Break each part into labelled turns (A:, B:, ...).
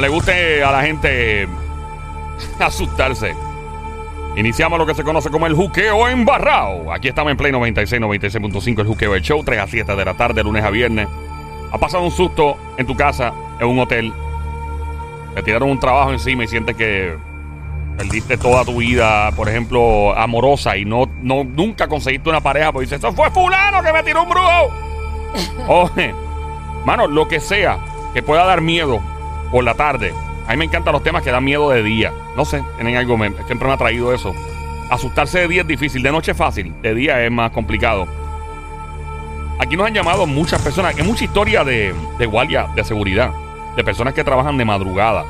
A: Como le guste a la gente asustarse. Iniciamos lo que se conoce como el juqueo embarrado. Aquí estamos en Play 96, 96.5, el juqueo del show, 3 a 7 de la tarde, lunes a viernes. Ha pasado un susto en tu casa, en un hotel. Te tiraron un trabajo encima y sientes que perdiste toda tu vida, por ejemplo, amorosa y no, no nunca conseguiste una pareja porque dices, eso fue fulano que me tiró un brujo. Oye, mano, lo que sea que pueda dar miedo por la tarde. A mí me encantan los temas que dan miedo de día. No sé, tienen algo, me- siempre me ha traído eso. Asustarse de día es difícil, de noche es fácil, de día es más complicado. Aquí nos han llamado muchas personas, hay mucha historia de, guardia de seguridad, de personas que trabajan de madrugada.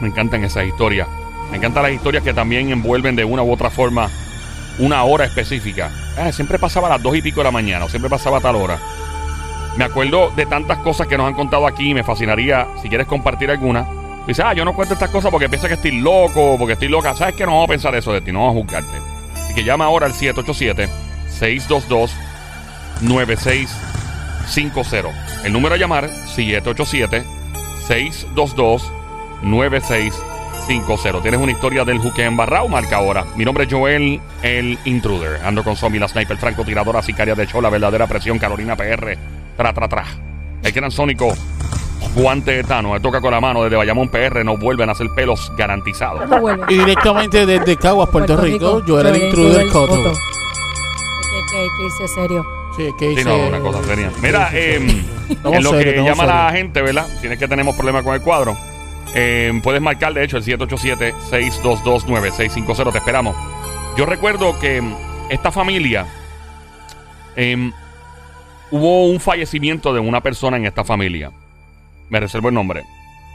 A: Me encantan esas historias. Me encantan las historias que también envuelven de una u otra forma una hora específica. Ah, siempre pasaba a las dos y pico de la mañana, o siempre pasaba a tal hora. Me acuerdo de tantas cosas que nos han contado aquí me fascinaría, si quieres compartir alguna. Dice, ah, yo no cuento estas cosas porque piensa que estoy loco, porque estoy loca. ¿Sabes qué? No vamos a pensar eso de ti, no vamos a juzgarte. Así que llama ahora al 787-622-9650. El número a llamar, 787-622-9650. Tienes una historia del juque embarrado, marca ahora. Mi nombre es Joel, el intruder. Ando con Zombie, la sniper, francotiradora, sicaria de show, la verdadera presión, Carolina PR. Tra, tra, tra. El gran sónico, guante de Tano. Me toca con la mano desde Bayamón PR. No vuelven a hacer pelos garantizados.
B: Y directamente desde Caguas, Puerto, Rico, yo era el intruder Coto.
C: ¿Qué, qué, qué hice serio?
B: Sí, que
A: Sí,
B: hice-
A: no, una cosa seria. Mira, eh, en lo que llama la gente, ¿verdad? Tienes que tenemos problemas con el cuadro. Eh, puedes marcar, de hecho, el 787-622-9650. Te esperamos. Yo recuerdo que mm, esta familia em, hubo un fallecimiento de una persona en esta familia. Me reservo el nombre.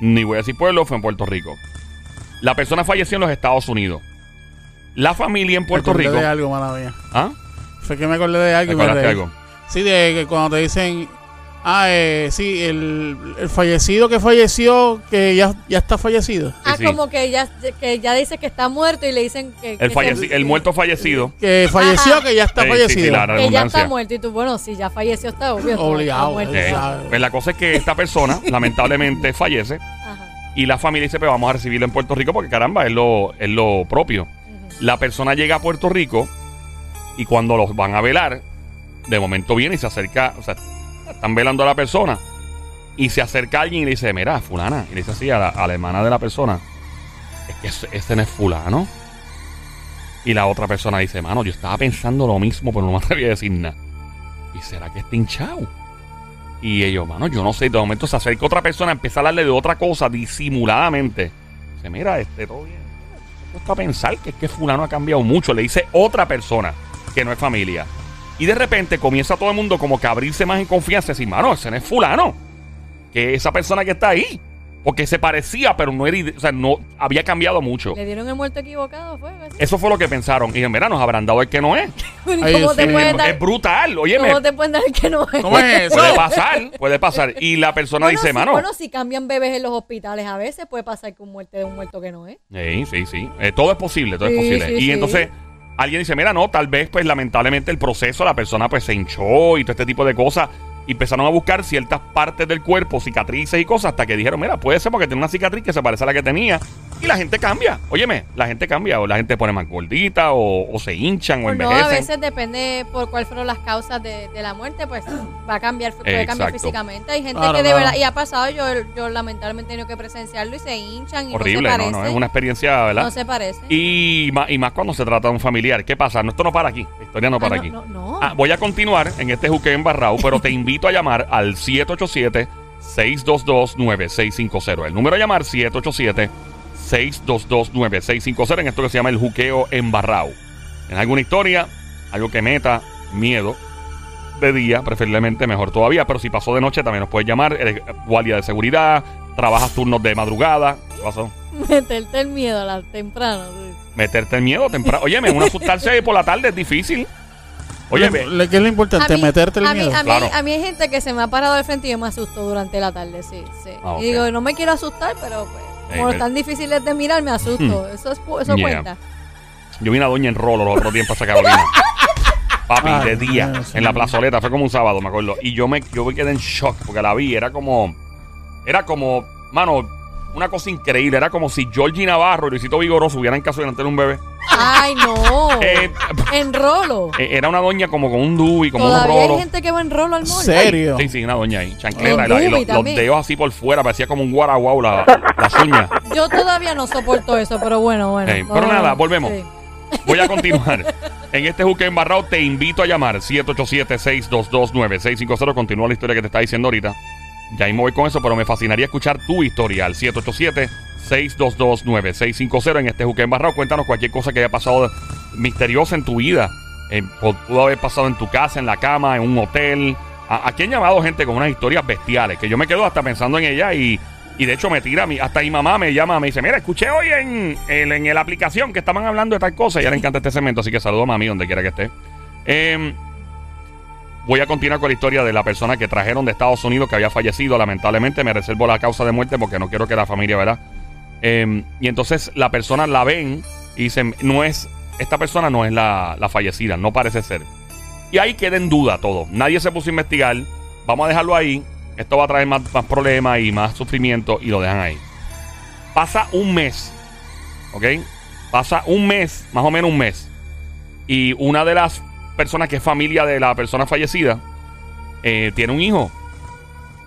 A: Ni voy a decir pueblo, fue en Puerto Rico. La persona falleció en los Estados Unidos. La familia en
B: Me
A: Puerto
B: acordé
A: Rico.
B: de algo, mala mía.
A: ¿Ah?
B: Fue que me acordé de
A: ¿Te
B: algo y me reí.
A: algo?
B: Sí, de que cuando te dicen, ah, eh, sí, el, el fallecido que falleció, que ya, ya está fallecido.
C: Ah,
A: sí.
C: como que ya, que ya dice que está muerto y le dicen que,
A: El,
C: que
A: falleci-
C: se-
A: el muerto fallecido.
B: Que falleció,
C: Ajá.
B: que ya está
A: Sí,
B: fallecido.
A: sí, la
C: que ya está muerto y tú, bueno, si ya falleció está obvio. está-
B: Obligado,
C: está
B: eh.
A: Eh,
B: sabe.
A: pues la cosa es que esta persona lamentablemente fallece
C: Ajá.
A: y la familia dice, pues vamos a recibirlo en Puerto Rico porque caramba, es lo, es lo propio. La persona llega a Puerto Rico y cuando los van a velar, de momento viene y se acerca, o sea, están velando a la persona y se acerca alguien y le dice, mira, fulana, y le dice así a la, a hermana de la persona, es que ese, ese no es fulano. Y la otra persona dice, mano, yo estaba pensando lo mismo, pero no me atreví a decir nada. ¿Y será que está hinchado? Y ellos, mano, yo no sé. De momento se acerca otra persona, empieza a hablarle de otra cosa disimuladamente. Dice, mira, este, todo bien. Me cuesta pensar que es que fulano ha cambiado mucho. Le dice otra persona que no es familia. Y de repente comienza todo el mundo como que a abrirse más en confianza. Y decir, mano, ese no es fulano. Que esa persona que está ahí. Porque se parecía, pero no era, o sea, no había cambiado mucho.
C: ¿Le dieron el muerto equivocado? ¿Fue?
A: Eso fue lo que pensaron. Y dijeron, mira, nos habrán dado el que no es.
C: ¿Cómo
B: Ay,
C: te
B: sí.
C: pueden
A: Es,
C: dar?
A: es brutal. Óyeme,
C: ¿Cómo te pueden dar el que no es?
B: ¿Cómo es eso?
A: puede pasar, puede pasar. Y la persona
C: Bueno,
A: dice,
C: si,
A: mano.
C: bueno, si cambian bebés en los hospitales, a veces puede pasar que un muerte de un muerto que no es.
A: Sí, sí, sí. Eh, todo es posible, todo es posible.
C: sí,
A: y
C: sí.
A: entonces alguien dice, mira, no, tal vez pues lamentablemente el proceso, la persona pues se hinchó y todo este tipo de cosas. Y empezaron a buscar ciertas partes del cuerpo, cicatrices y cosas, hasta que dijeron, mira, puede ser porque tiene una cicatriz que se parece a la que tenía. Y la gente cambia. Óyeme, la gente cambia. O la gente pone más gordita, o, o se hinchan, o
C: no,
A: envejecen.
C: a veces depende por cuáles fueron las causas de, de la muerte, pues va a cambiar, puede cambiar físicamente. Hay gente
B: Claro,
C: que de
B: claro.
C: verdad, y ha pasado, yo, yo lamentablemente he tenido que presenciarlo y se hinchan y
A: Horrible,
C: no se
A: ¿no?
C: parecen.
A: ¿no? Es una experiencia, ¿verdad?
C: No se parece.
A: Y más, y más cuando se trata de un familiar. ¿Qué pasa? No, esto no para aquí. La historia no para
C: Ah,
A: aquí.
C: no, no, no.
A: Ah, voy a continuar en este juque embarrado, pero te invito a llamar al 787-622-9650. El número a llamar 787-622-9650 en esto que se llama el juqueo embarrado. En alguna historia, algo que meta miedo de día, preferiblemente mejor todavía, pero si pasó de noche también nos puedes llamar. Eres guardia de seguridad, trabajas turnos de madrugada. ¿Qué pasó?
C: Meterte el miedo a la temprano. sí.
A: Meterte el miedo temprano. Óyeme, un asustarse por la tarde es difícil. Oye,
B: Le- ¿Qué es lo importante?
C: A mí-
B: Meterte el
C: a mí,
B: miedo.
C: a, mí,
A: Claro.
C: a mí hay gente que se me ha parado de frente y yo me asusto durante la tarde, sí, sí.
A: Ah.
C: Y digo, no me quiero asustar, pero pues, como
A: pero-
C: están difíciles de mirar, me asusto. Eso, es, eso
A: Yeah.
C: cuenta.
A: Yo vi una doña en rolo los otros días para sacar Carolina. Papi,
B: Ay,
A: de día,
B: Dios
A: en la plazoleta, fue como un sábado, me acuerdo. Y yo me, yo me quedé en shock porque la vi, era como, era como, mano, una cosa increíble. Era como si Georgie Navarro y Luisito Vigoroso hubieran caso de tener un bebé.
C: Ay, no.
A: Eh,
C: en rolo.
A: Eh, Era una doña como con un dubi, como un
C: Todavía hay
A: rolo.
C: gente que va en rolo al mall.
B: ¿Serio?
A: Sí, sí, una doña ahí, chancleta.
C: En
A: y la- y
C: dubi
A: los, los
C: también.
A: dedos así por fuera, parecía como un guaraguau la, las uñas.
C: Yo todavía no soporto eso, pero bueno, bueno.
A: Ey, pero
C: vamos-
A: nada, volvemos.
C: sí.
A: Voy a continuar. En este juque embarrado te invito a llamar 787-622-9650. Continúa la historia que te está diciendo ahorita. Ya ahí me voy con eso, pero me fascinaría escuchar tu historia al 787-622-9650 en este juque embarrado. Cuéntanos cualquier cosa que haya pasado misteriosa en tu vida. Eh, pudo haber pasado en tu casa, en la cama, en un hotel. A- Aquí han llamado gente con unas historias bestiales que yo me quedo hasta pensando en ella y, y de hecho me tira a mí. Hasta mi mamá me llama, me dice: Mira, escuché hoy en, en, en la aplicación que estaban hablando de tal cosa y a ella le encanta este segmento, así que saludo a mami donde quiera que esté. Em, voy a continuar con la historia de la persona que trajeron de Estados Unidos que había fallecido. Lamentablemente me reservo la causa de muerte porque no quiero que la familia, ¿verdad? Em, y entonces la persona la ven y dicen: No es, esta persona no es la, la fallecida, no parece ser. Y ahí queda en duda todo. Nadie se puso a investigar. Vamos a dejarlo ahí. Esto va a traer más, más problemas y más sufrimiento y lo dejan ahí. Pasa un mes. ¿Ok? Pasa un mes, más o menos un mes. Y una de las personas que es familia de la persona fallecida eh, tiene un hijo.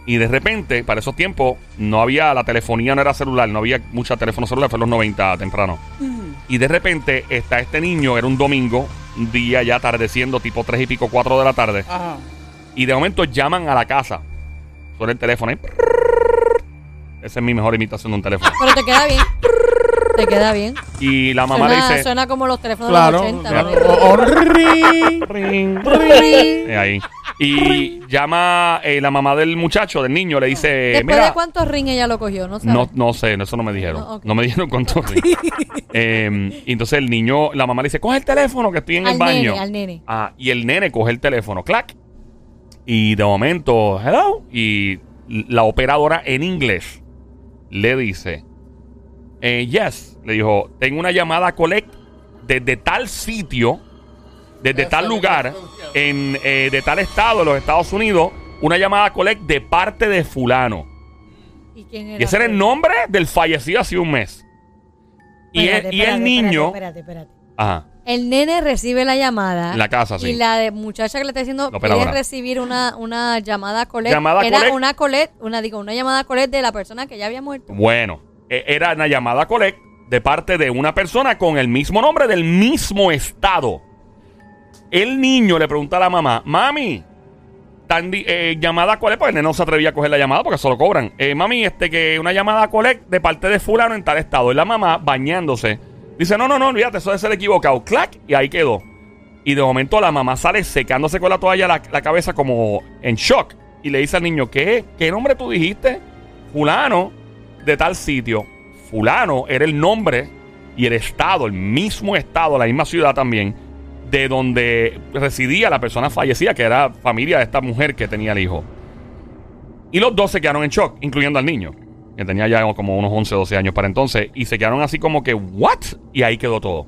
A: Y de repente, para esos tiempos, no había la telefonía, no era celular, no había mucha teléfono celular, fue en los 90 temprano. Y de repente está este niño, era un domingo, un día ya atardeciendo, tipo 3 y pico, 4 de la tarde.
B: Ajá.
A: Y de momento llaman a la casa. Suena el teléfono ahí. Esa es mi mejor imitación de un teléfono.
C: Pero te queda bien. Te queda bien.
A: Y la mamá
C: Suena,
A: le dice.
C: suena como los teléfonos
B: Claro.
C: de los 80.
B: claro.
C: ¿no?
B: O- o- ring.
A: Ring.
B: Ring.
A: Eh, ahí. Y llama eh, la mamá del muchacho, del niño, le dice.
C: Después
A: Mira,
C: de cuántos ring ella lo cogió, ¿no sabes?
A: No, no sé, eso no me dijeron.
C: No,
A: me dijeron cuánto ring. Eh, y entonces el niño, la mamá le dice, coge el teléfono que estoy en el baño.
C: nene, al nene.
A: Ah, y el nene coge el teléfono, clac. Y de momento, hello. Y la operadora en inglés le dice, eh, yes, le dijo, tengo una llamada collect desde tal sitio, desde tal lugar, en, eh, de tal estado de los Estados Unidos, una llamada collect de parte de fulano.
C: ¿Y quién era?
A: Y ese era el nombre del fallecido hace un mes. Y,
C: Espérate,
A: el, y
C: espérate,
A: el niño...
C: Espérate, espérate, espérate.
A: Ajá,
C: El nene recibe la llamada.
A: en la casa, sí.
C: Y la de muchacha que le está diciendo quiere recibir una, una llamada collect.
A: Llamada
C: Era
A: collect.
C: una collect, una digo, una llamada collect de la persona que ya había muerto.
A: Bueno, e- era una llamada collect de parte de una persona con el mismo nombre del mismo estado. El niño le pregunta a la mamá, mami, eh, llamada collect, porque el nene no se atrevía a coger la llamada porque solo cobran. Eh, mami, este que una llamada collect de parte de fulano en tal estado. Y la mamá bañándose. Dice, no, no, no, olvídate, eso debe ser equivocado. Clac, y ahí quedó. Y de momento la mamá sale secándose con la toalla la, la cabeza como en shock. Y le dice al niño, ¿qué? ¿Qué nombre tú dijiste? Fulano de tal sitio. Fulano era el nombre y el estado, el mismo estado, la misma ciudad también, de donde residía la persona fallecida, que era familia de esta mujer que tenía el hijo. Y los dos se quedaron en shock, incluyendo al niño, que tenía ya como unos 11 o 12 años para entonces, y se quedaron así como que, ¿what? Y ahí quedó todo.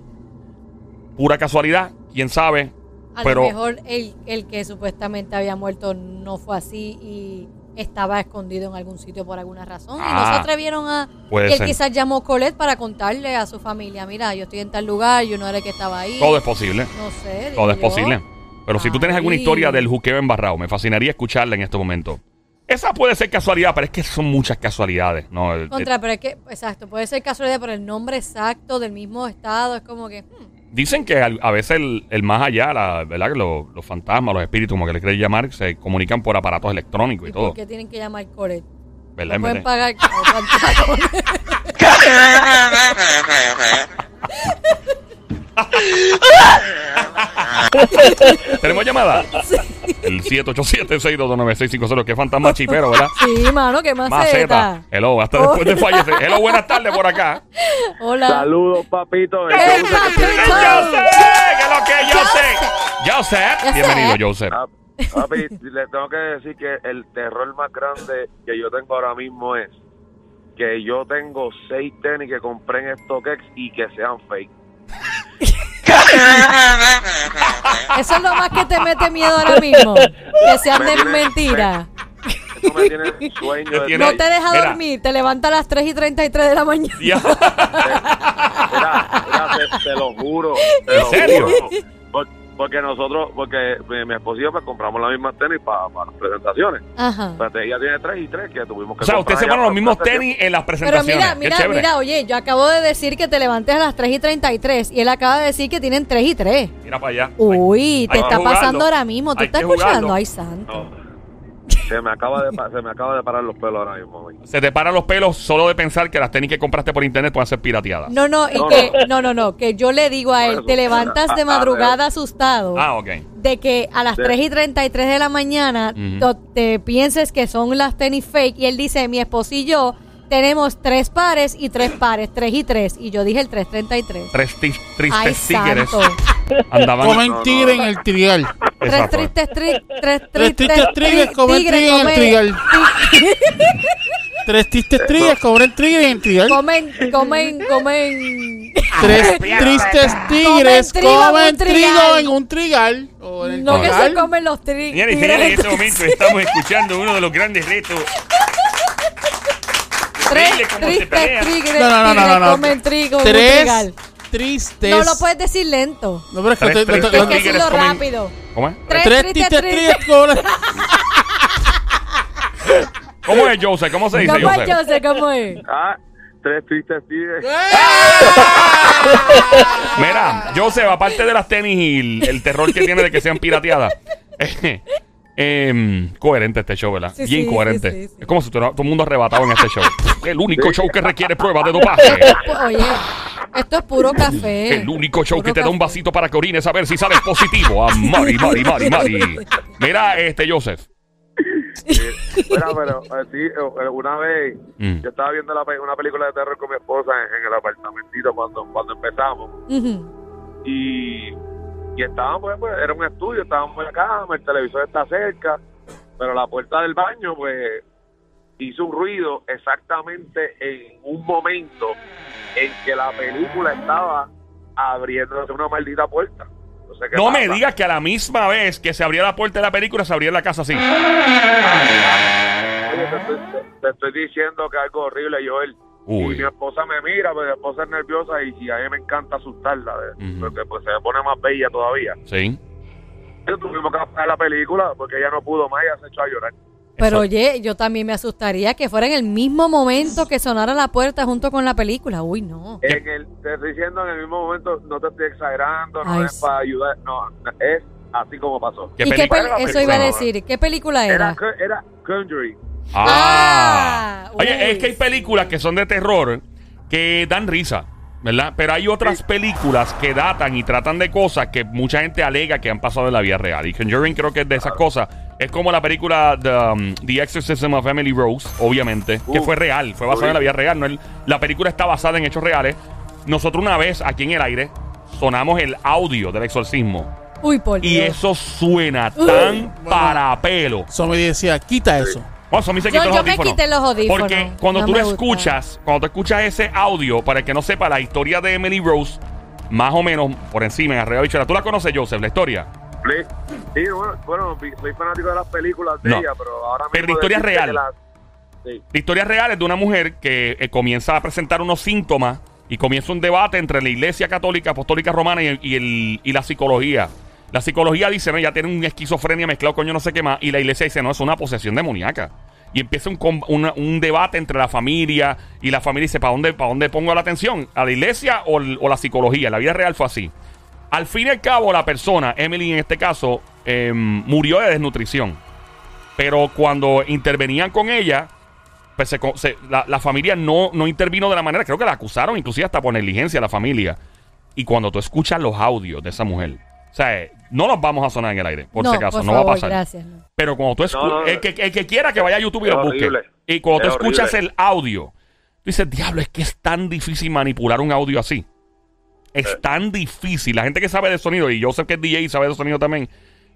A: Pura casualidad, quién sabe.
C: A
A: pero
C: lo mejor el, el que supuestamente había muerto no fue así y estaba escondido en algún sitio por alguna razón. y no
A: Ah,
C: se atrevieron a.
A: puede
C: y él
A: ser.
C: quizás llamó Colette para contarle a su familia: Mira, yo estoy en tal lugar, yo no era el que estaba ahí.
A: todo es posible.
C: No sé.
A: Todo es posible. Pero si tú tienes alguna historia del juqueo embarrado, me fascinaría escucharla en este momento. Esa puede ser casualidad, pero es que son muchas casualidades. ¿no?
C: Contra, pero es que, exacto, puede ser casualidad, pero el nombre exacto del mismo estado es como que. hmm,
A: Dicen que a veces el, el más allá, la, ¿verdad? Que los, los fantasmas, los espíritus, como que les quieran llamar, se comunican por aparatos electrónicos y,
C: ¿Y
A: todo.
C: por qué tienen que llamar Colette?
A: ¿Verdad?
C: No
A: En
C: pueden pagar.
A: ¿Tenemos llamada? El 787-622-9650. Qué fantasma chipero, ¿verdad?
C: Sí, mano, qué maceta.
A: Maceta. Hello, hasta después de fallecer. Hello, buenas tardes por acá.
C: Hola.
D: Saludos, papito.
A: ¡Joseph! ¿Qué es lo que Joseph? Joseph.
C: Joseph.
A: Bienvenido, Joseph.
D: papi, le tengo que decir que el terror más grande que yo tengo ahora mismo es que yo tengo seis tenis que compré en StockX y que sean fake.
C: Eso es lo más que te mete miedo ahora mismo. Que sean
D: Me
C: de
D: tiene-
C: mentira.
D: eso me tiene sueño.
A: Tiene-
C: No te deja
A: Mira.
C: dormir, te levanta a las 3 y 33 de la mañana.
A: Ya.
D: Mira, mira, te, te lo juro. te
A: ¿En
D: lo
A: serio?
D: juro. Por- Porque nosotros, porque mi, mi esposo y yo pues, compramos la misma tenis para las presentaciones.
C: Ajá.
D: Pero ella tiene tres y tres que tuvimos que
A: O sea, usted
D: comprar
A: se ponen los mismos tenis en las
C: Pero
A: presentaciones.
C: mira,
A: Qué
C: mira,
A: chévere.
C: mira, oye, yo acabo de decir que te levantes a las 3 y 33 y él acaba de decir que tienen 3 y 3.
A: Mira para allá.
C: Uy, te
A: hay
C: está pasando ahora mismo. ¿Tú
A: Hay
C: estás escuchando? Ay, santo.
D: No. Se me acaba de se me acaba de parar los pelos ahora mismo. güey.
A: Se te paran los pelos solo de pensar que las tenis que compraste por internet pueden ser pirateadas.
C: No, no, y
D: No,
C: que, no, no, no, que yo le digo a él,
D: eso,
C: te levantas de
D: a- a-
C: madrugada asustado
A: Ah, ok.
C: de que a las
D: Sí.
C: 3 y 33 de la mañana te pienses que son las tenis fake y él dice, mi esposo y yo tenemos tres pares y tres pares, 3 y 3 y yo dije el 333.
A: Tres tristes tigres
C: santo.
A: andaban.
B: Comen tigre en el trigal.
C: Tres tristes, tri- tres
B: Tres
C: tristes
B: tigres comen
C: tigres
B: tigre en el trigal. Tres tristes tigres comen tigre en el trigal.
C: Comen, comen, comen.
B: Tres tristes tigres
C: trigo en un
B: comen trigo en un trigal.
C: No que se comen los
A: Señores y
C: tigres.
A: señores, en este momento estamos escuchando uno de los grandes retos.
C: Tres tristes tigres,
B: No, no, no, no,
C: tigres
B: no, no.
C: comen trigo
B: Tres tristes.
C: No lo puedes decir lento.
B: No, pero es que
C: Tienes que decirlo rápido.
A: ¿Cómo es?
C: Tres,
B: Tres
C: tristes
B: tristes
C: tigres.
B: comen.
A: ¿Cómo es, Joseph? ¿Cómo se dice,
C: ¿Cómo es,
A: Joseph?
C: José? ¿Cómo es?
D: Ah, tres tristes tigres.
A: Mira, Joseph, aparte de las tenis y el, el terror que tiene de que sean pirateadas, eh, em, coherente este show, ¿verdad?
C: Sí,
A: Bien
C: sí,
A: coherente.
C: sí, sí, sí.
A: Es como si todo el mundo arrebatado en este show. El único show que requiere pruebas de dopaje.
C: Oye, esto es puro café.
A: El único show que te da un vasito para que orines a ver si sales positivo. A Mari, Mari, Mari, Mari. Mira, este, Joseph.
D: Mira, pero eh, sí, eh, una vez
A: Mm.
D: yo estaba viendo la una película de terror con mi esposa en, en el apartamentito cuando, cuando empezamos. Y, y estábamos, pues, pues, era un estudio, estábamos en la cama, el televisor está cerca, pero la puerta del baño, pues, hizo un ruido exactamente en un momento en que la película estaba abriéndose una maldita puerta. No, sé qué
A: No me digas que a la misma vez que se abría la puerta de la película, se abría la casa así.
D: Oye, te, estoy, te- te estoy diciendo que algo horrible, Joel.
A: Uy.
D: Y mi esposa me mira, pues mi esposa es nerviosa y, y a mí me encanta asustarla, porque pues se pone más bella todavía.
A: Sí.
D: Entonces, tuvimos que apagar la película porque ella no pudo más y se echó a llorar.
C: Pero
A: Eso-
C: oye, yo también me asustaría que fuera en el mismo momento que sonara la puerta junto con la película. Uy, no.
D: En el, te estoy diciendo en el mismo momento, no te estoy exagerando, no
C: Ay,
D: es
C: sí.
D: para ayudar, no, es así como pasó.
A: ¿Qué
C: ¿Y qué Eso iba a decir. ¿Qué película
D: Era,
C: era?
D: Era Conjuring.
A: Ah.
C: Ah,
A: Oye,
C: uy.
A: es que hay películas que son de terror que dan risa, ¿verdad? Pero hay otras películas que datan y tratan de cosas que mucha gente alega que han pasado en la vida real. Y Conjuring creo que es de esas cosas. Es como la película The, um, The Exorcism of Emily Rose, obviamente, que fue real, fue basada en la vida real. No el- la película está basada en hechos reales. Nosotros una vez aquí en el aire sonamos el audio del exorcismo.
C: Uy, por
A: Y
C: Dios.
A: eso suena tan para pelo.
B: Somi decía, quita eso.
A: Bueno, Somi se
C: Yo-
A: quitó los
C: yo me
A: audífonos.
C: quité los audífonos.
A: Porque cuando
C: No
A: tú
C: me
A: lo
C: gusta.
A: escuchas, cuando tú escuchas ese audio, para el que no sepa la historia de Emily Rose, más o menos por encima, en Arriba Bichera. ¿Tú la conoces, Joseph, la historia?
D: Sí, sí, bueno, bueno, vi- soy fanático de las películas de
A: No.
D: ella, pero ahora mismo...
A: Pero la historia es
D: decirte
A: real.
D: que la- sí.
A: La historia real es de una mujer que eh, comienza a presentar unos síntomas y comienza un debate entre la iglesia católica, apostólica romana y, el- y el- y la psicología. La psicología dice, no, ya tiene una esquizofrenia mezclado con yo no sé qué más. Y la iglesia dice, no, es una posesión demoníaca. Y empieza un, un debate entre la familia y la familia dice, ¿para dónde, ¿para dónde pongo la atención? ¿A la iglesia o, o la psicología? La vida real fue así. Al fin y al cabo, la persona, Emily en este caso, em, murió de desnutrición. Pero cuando intervenían con ella, pues se se- la, la familia no, no intervino de la manera. Creo que la acusaron, inclusive hasta por negligencia la familia. Y cuando tú escuchas los audios de esa mujer, o sea, no los vamos a sonar en el aire, por
C: no,
A: si acaso,
C: por
A: no
C: favor,
A: va a pasar.
C: Gracias. no.
A: Pero cuando tú
D: No,
A: escuchas,
D: no,
A: el, que, el que quiera que vaya a YouTube y lo busque. Y cuando tú
D: Es
A: escuchas el audio, tú dices, diablo, es que es tan difícil manipular un audio así. Es
D: Eh.
A: tan difícil. La gente que sabe de sonido, y yo sé que es DJ y sabe de sonido también,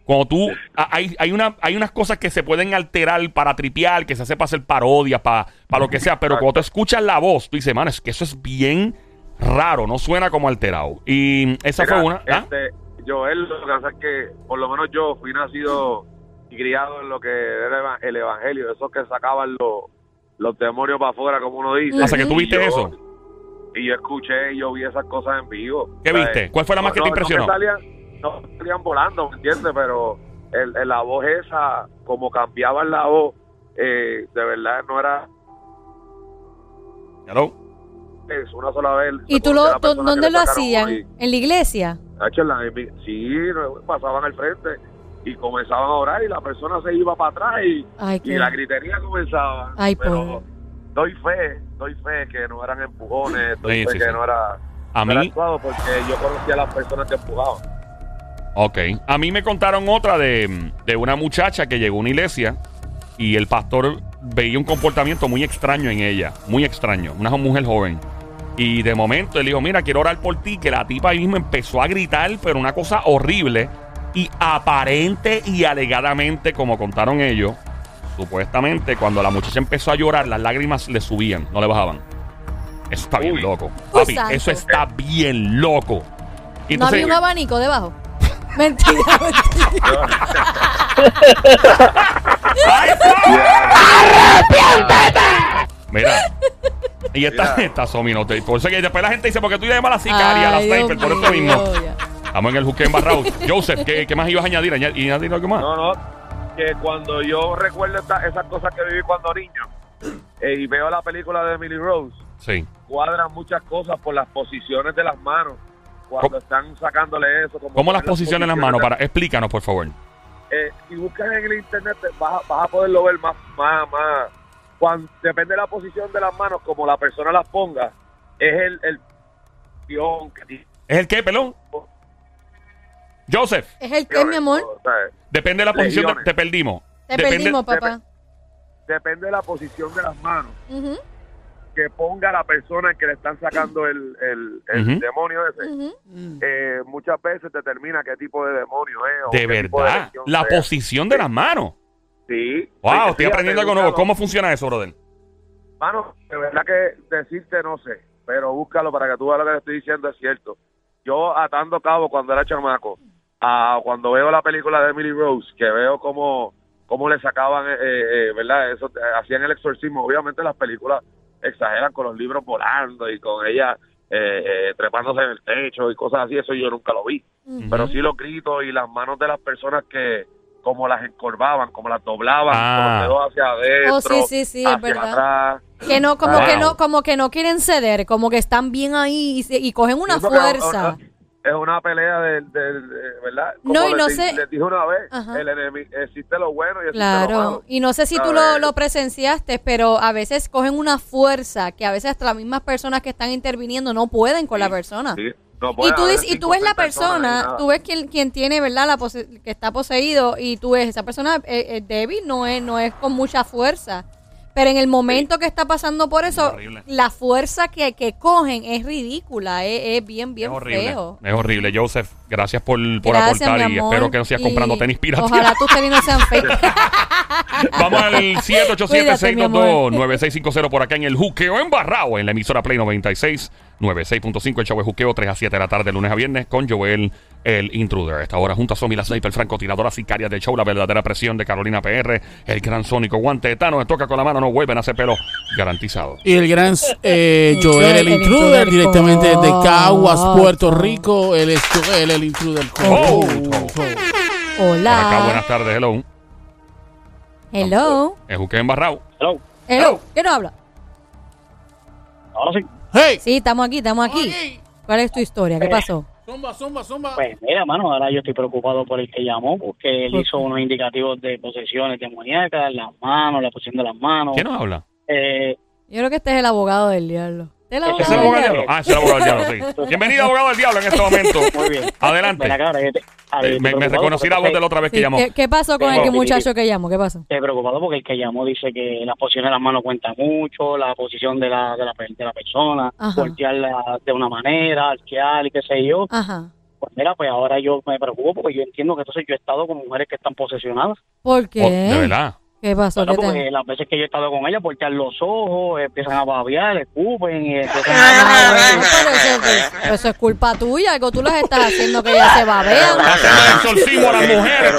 A: cuando tú, hay, hay, una, hay unas cosas que se pueden alterar para tripear, que se hace para hacer parodias, para, para lo que sea, pero cuando tú escuchas la voz, tú dices, mano, es que eso es bien raro, no suena como alterado. Y esa
D: Mira,
A: fue una... ¿ah?
D: Joel, lo que pasa es que, por lo menos yo fui nacido criado en lo que era el evangelio, esos que sacaban los, los demonios para afuera, como uno dice.
A: O sea, que tú
D: Y
A: viste
D: yo-
A: eso.
D: Y yo escuché y yo vi esas cosas en vivo.
A: ¿Qué viste? ¿Cuál fue la más que te
D: no-
A: impresionó?
D: No, salían, no salían volando, ¿me entiendes? Pero el, el- la voz esa, como cambiaban la voz, eh, de verdad no era
A: Hello.
D: Eso, una sola vez.
C: ¿Y tú lo, tú- dónde lo hacían? ¿En la iglesia?
D: Sí, pasaban al frente y comenzaban a orar y la persona se iba para atrás y,
C: Ay,
D: y la gritería comenzaba.
C: Ay,
D: Pero
C: pobre.
D: doy fe, doy fe que no eran empujones, doy
A: Sí,
D: fe
A: sí,
D: que
A: sí.
D: no era,
A: A
D: no
A: mí,
D: porque yo conocía a las personas que empujaban.
A: ok. A mí me contaron otra de, de una muchacha que llegó a una iglesia y el pastor veía un comportamiento muy extraño en ella. Muy extraño. Una mujer joven. Y de momento él dijo, mira, quiero orar por ti. Que la tipa ahí mismo empezó a gritar, pero una cosa horrible. Y aparente y alegadamente, como contaron ellos, supuestamente cuando la muchacha empezó a llorar, las lágrimas le subían, no le bajaban. Eso está bien
D: Uy.
A: loco. Papi, eso está bien loco. Y
C: ¿No había un abanico debajo? Mentira, mentira.
A: ¡Ay, Mira. Y esta,
D: Mira.
A: esta Sominote. Por eso que después la gente dice, porque tú llamas a la sicaria, a la sniper,
C: Dios
A: por eso mismo. Estamos en el juque embarrado. Joseph, ¿qué, ¿qué más ibas a añadir? Añad- ¿Y añadir algo más?
D: No, no, que cuando yo recuerdo esta- esas cosas que viví cuando niño eh, y veo la película de Emily Rose,
A: Sí.
D: cuadran muchas cosas por las posiciones de las manos. Cuando
A: ¿Cómo-
D: están sacándole eso. Como
A: ¿Cómo las posiciones en las manos?
D: de-
A: Para, explícanos, por favor.
D: eh, si buscas en el internet te- vas vas a poderlo ver más, más, más. Cuando, depende de la posición de las manos, como la persona las ponga, es el, el guion que tiene.
A: ¿Es el qué, pelón? Joseph,
C: ¿Es el qué, mi amor?
A: Depende de la posición. de- te perdimos.
C: Te
A: Depende-
C: perdimos, papá.
D: depende de la posición de las manos que ponga la persona que le están sacando el, el, demonio ese.
C: ujú.
D: Eh, muchas veces determina qué tipo de demonio es. o
A: De
D: qué tipo de
A: verdad. La
D: sea.
A: posición de las manos.
D: Sí.
A: Wow,
D: Sí,
A: estoy aprendiendo algo nuevo. ¿Cómo funciona eso, brother?
D: Mano, de verdad que decirte no sé, pero búscalo para que tú veas lo que te estoy diciendo es cierto. Yo atando cabo cuando era chamaco, a cuando veo la película de Emily Rose, que veo cómo, cómo le sacaban, eh, eh, ¿verdad? Eso, eh, hacían el exorcismo. Obviamente las películas exageran con los libros volando y con ella eh, eh, trepándose en el techo y cosas así, eso yo nunca lo vi. Pero sí los gritos y las manos de las personas que como las encorvaban, como las doblaban,
A: Ah.
D: con los dedos hacia adentro,
C: Oh, sí, sí, sí, es
D: hacia
C: verdad.
D: atrás.
C: Que no, como
A: Wow.
C: que no, como que no quieren ceder, como que están bien ahí y, se- y cogen una fuerza.
D: Es una pelea de, de- de- ¿verdad? Como
C: No, y
D: les
C: no
D: di-
C: sé-
D: Les dije una vez,
C: Ajá.
D: el enemigo, existe lo bueno y existe lo
C: Claro,
D: malo.
C: y no sé si tú
D: ¿Sabes?
C: lo, lo presenciaste, pero a veces cogen una fuerza que a veces hasta las mismas personas que están interviniendo no pueden con la persona.
D: Sí, no
C: Y tú, dices, y tú ves la persona, tú ves quien, quien tiene, ¿verdad? La pose- que está poseído y tú ves, esa persona es, es débil, no es, no es con mucha fuerza. Pero en el momento que está pasando por eso, la fuerza que, que cogen es ridícula, es, es bien, bien
A: es horrible.
C: feo.
A: Es horrible. Joseph, gracias por, por
C: Gracias,
A: aportar y espero que no sigas comprando tenis piratas.
C: Ojalá tus tenis no sean fake.
A: Vamos al
C: Cuídate, mi amor.
A: 787-622-9650 por acá en el Juqueo embarrado en la emisora Play 96, 96.5. El show de Juqueo 3 a 7 de la tarde, lunes a viernes, con Joel, el intruder. A Esta hora junto a Somi, la sniper, francotiradora sicaria del show, la verdadera presión de Carolina PR, el gran sónico guante de Tano, me toca con la mano, no vuelven a hacer pelo garantizado.
B: Y el gran eh, Joel, el intruder, directamente desde Caguas, Puerto Rico. Él es Joel, el intruder.
A: Oh.
C: Hola.
A: Acá, buenas tardes, hello.
C: Hello.
A: El Juqueo embarrado.
E: Hello.
C: Hello. ¿Quién nos habla?
E: Ahora sí.
B: ¡Hey!
C: Sí, estamos aquí, estamos aquí. ¿Cuál es tu historia? ¿Qué pasó?
B: Zumba, zumba, zumba.
E: Pues mira, mano, ahora yo estoy preocupado por el que llamó, porque él
C: ¿Por
E: hizo unos indicativos de posesiones demoníacas, las manos, la posición de las manos.
A: ¿Quién nos habla?
E: Eh,
C: Yo creo que este es el abogado del diablo. Este es el
E: Ese
A: ¿Ese es el
C: abogado del diablo.
A: diablo? Ah, es el abogado del diablo, sí. Bienvenido, abogado del diablo, en este momento.
E: muy bien.
A: Adelante.
E: Ven acá, ahora yo te- ahora yo
A: Eh, me, reconocí la voz de la otra vez que
C: Sí,
A: llamó.
C: ¿Qué, qué pasó con el que muchacho que llamó? ¿Qué pasó?
E: Estoy preocupado porque el que llamó dice que la posición de las manos cuenta mucho, la posición de la, de la, de la persona,
C: Ajá.
E: voltearla de una manera, arquear y qué sé yo.
C: Ajá.
E: Pues mira, pues ahora yo me preocupo porque yo entiendo que entonces yo he estado con mujeres que están posesionadas.
C: ¿Por qué?
A: Oh, de verdad.
C: ¿Qué pasó?
E: Bueno,
C: ¿Qué te-
E: porque las veces que yo he estado con ella, voltear los ojos, empiezan a babear, escupen y empiezan a...
C: eso, eso es culpa tuya, algo tú las estás haciendo que ya se babean.
A: El exorcismo a las mujeres,